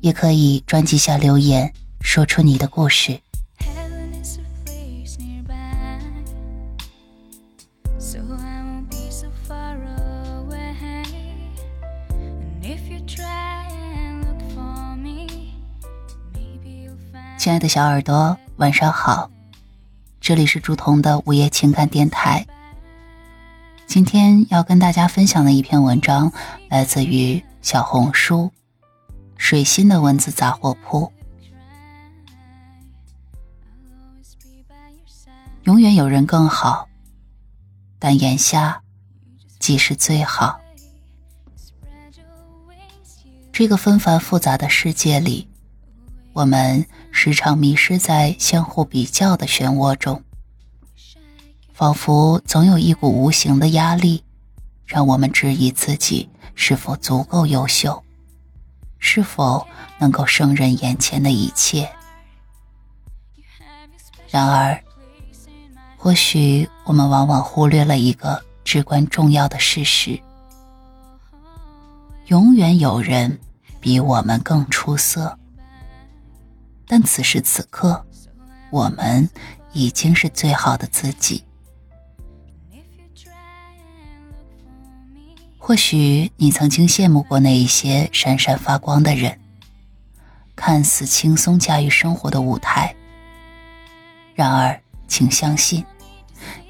也可以专辑下留言，说出你的故事。亲爱的小耳朵，晚上好，这里是朱彤的午夜情感电台。今天要跟大家分享的一篇文章，来自于小红书。水星的文字杂货铺，永远有人更好，但眼下即是最好。这个纷繁复杂的世界里，我们时常迷失在相互比较的漩涡中，仿佛总有一股无形的压力，让我们质疑自己是否足够优秀。是否能够胜任眼前的一切？然而，或许我们往往忽略了一个至关重要的事实：永远有人比我们更出色。但此时此刻，我们已经是最好的自己。或许你曾经羡慕过那一些闪闪发光的人，看似轻松驾驭生活的舞台。然而，请相信，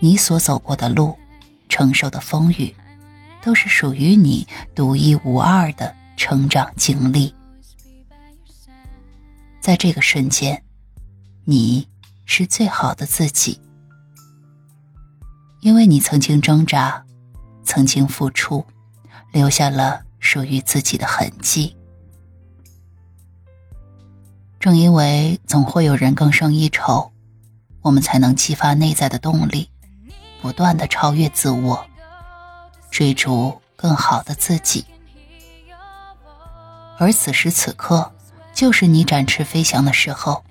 你所走过的路，承受的风雨，都是属于你独一无二的成长经历。在这个瞬间，你是最好的自己，因为你曾经挣扎，曾经付出。留下了属于自己的痕迹。正因为总会有人更胜一筹，我们才能激发内在的动力，不断的超越自我，追逐更好的自己。而此时此刻，就是你展翅飞翔的时候，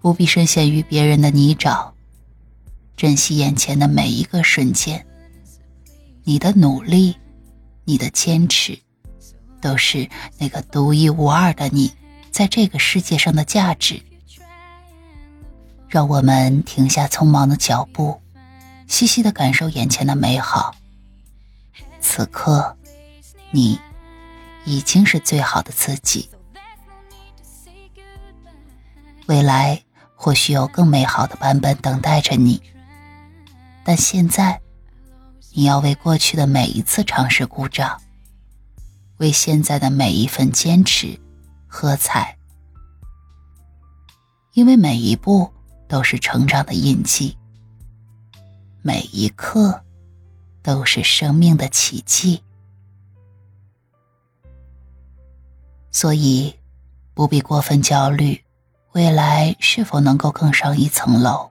不必深陷于别人的泥沼，珍惜眼前的每一个瞬间。你的努力，你的坚持，都是那个独一无二的你在这个世界上的价值。让我们停下匆忙的脚步，细细的感受眼前的美好。此刻，你已经是最好的自己。未来或许有更美好的版本等待着你，但现在。你要为过去的每一次尝试鼓掌，为现在的每一份坚持喝彩，因为每一步都是成长的印记，每一刻都是生命的奇迹，所以不必过分焦虑未来是否能够更上一层楼，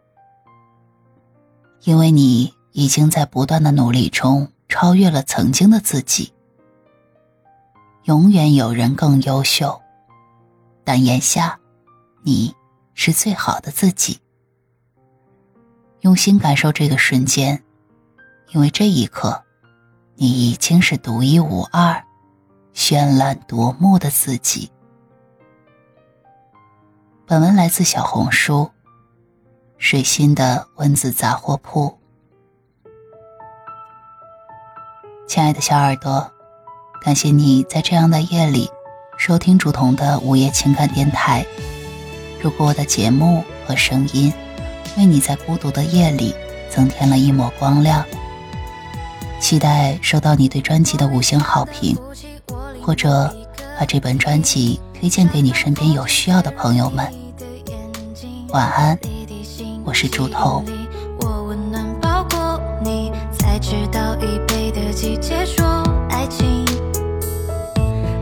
因为你。已经在不断的努力中超越了曾经的自己。永远有人更优秀，但眼下，你是最好的自己。用心感受这个瞬间，因为这一刻，你已经是独一无二、绚烂夺目的自己。本文来自小红书，水心的文字杂货铺。亲爱的小耳朵，感谢你在这样的夜里收听竹筒的午夜情感电台。如果我的节目和声音为你在孤独的夜里增添了一抹光亮，期待收到你对专辑的五星好评，或者把这本专辑推荐给你身边有需要的朋友们。晚安，我是竹筒。的季节说爱情，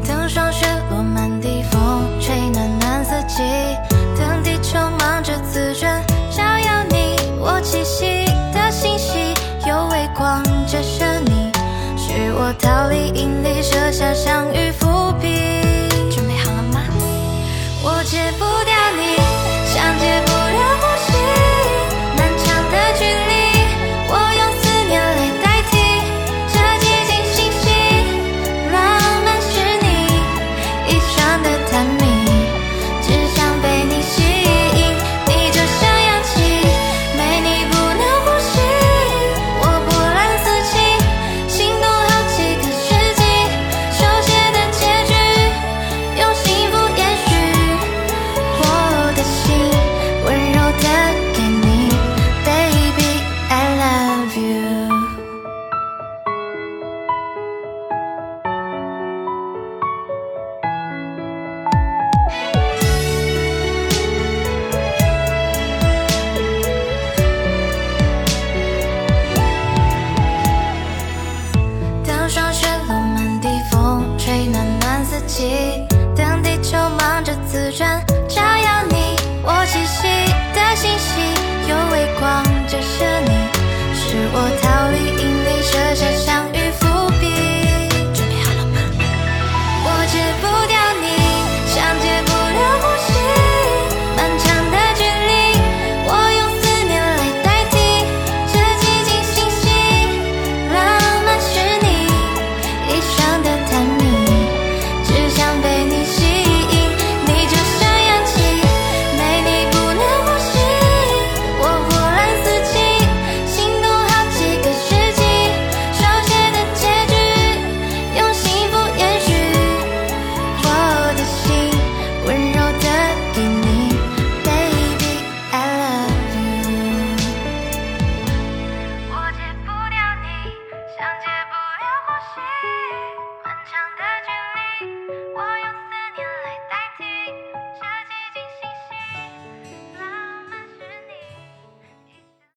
等霜雪落满地，风吹暖暖四季，等地球忙着自转，照耀你我气息的信息，有微光折射你，是我逃离引力设下。转照耀你我栖息的星系有微光折射你是我逃离。